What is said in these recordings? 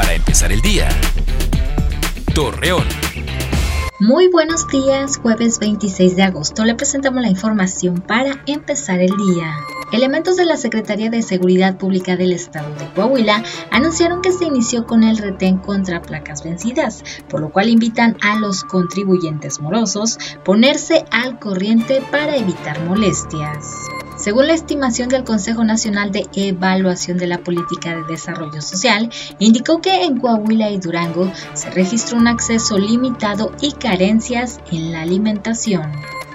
Para empezar el día. Torreón. Muy buenos días, jueves 26 de agosto le presentamos la información para empezar el día. Elementos de la Secretaría de Seguridad Pública del Estado de Coahuila anunciaron que se inició con el retén contra placas vencidas, por lo cual invitan a los contribuyentes morosos ponerse al corriente para evitar molestias. Según la estimación del Consejo Nacional de Evaluación de la Política de Desarrollo Social, indicó que en Coahuila y Durango se registró un acceso limitado y carencias en la alimentación.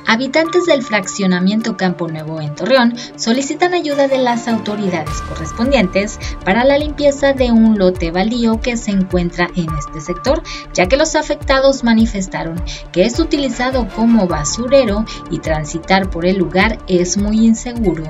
Habitantes del fraccionamiento Campo Nuevo en Torreón solicitan ayuda de las autoridades correspondientes para la limpieza de un lote baldío que se encuentra en este sector, ya que los afectados manifestaron que es utilizado como basurero y transitar por el lugar es muy inseguro.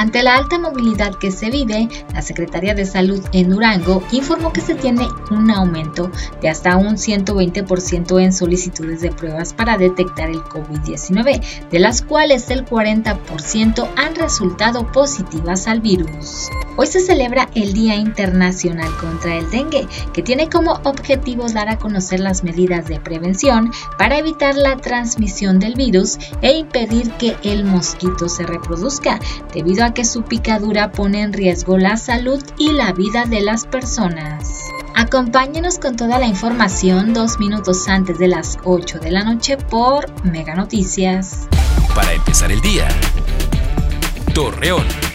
Ante la alta movilidad que se vive, la Secretaría de Salud en Durango informó que se tiene un aumento de hasta un 120% en solicitudes de pruebas para detectar el COVID-19, de las cuales el 40% han resultado positivas al virus. Hoy se celebra el Día Internacional contra el Dengue, que tiene como objetivo dar a conocer las medidas de prevención para evitar la transmisión del virus e impedir que el mosquito se reproduzca, debido a que su picadura pone en riesgo la salud y la vida de las personas. Acompáñenos con toda la información dos minutos antes de las 8 de la noche por Mega Noticias. Para empezar el día. Torreón.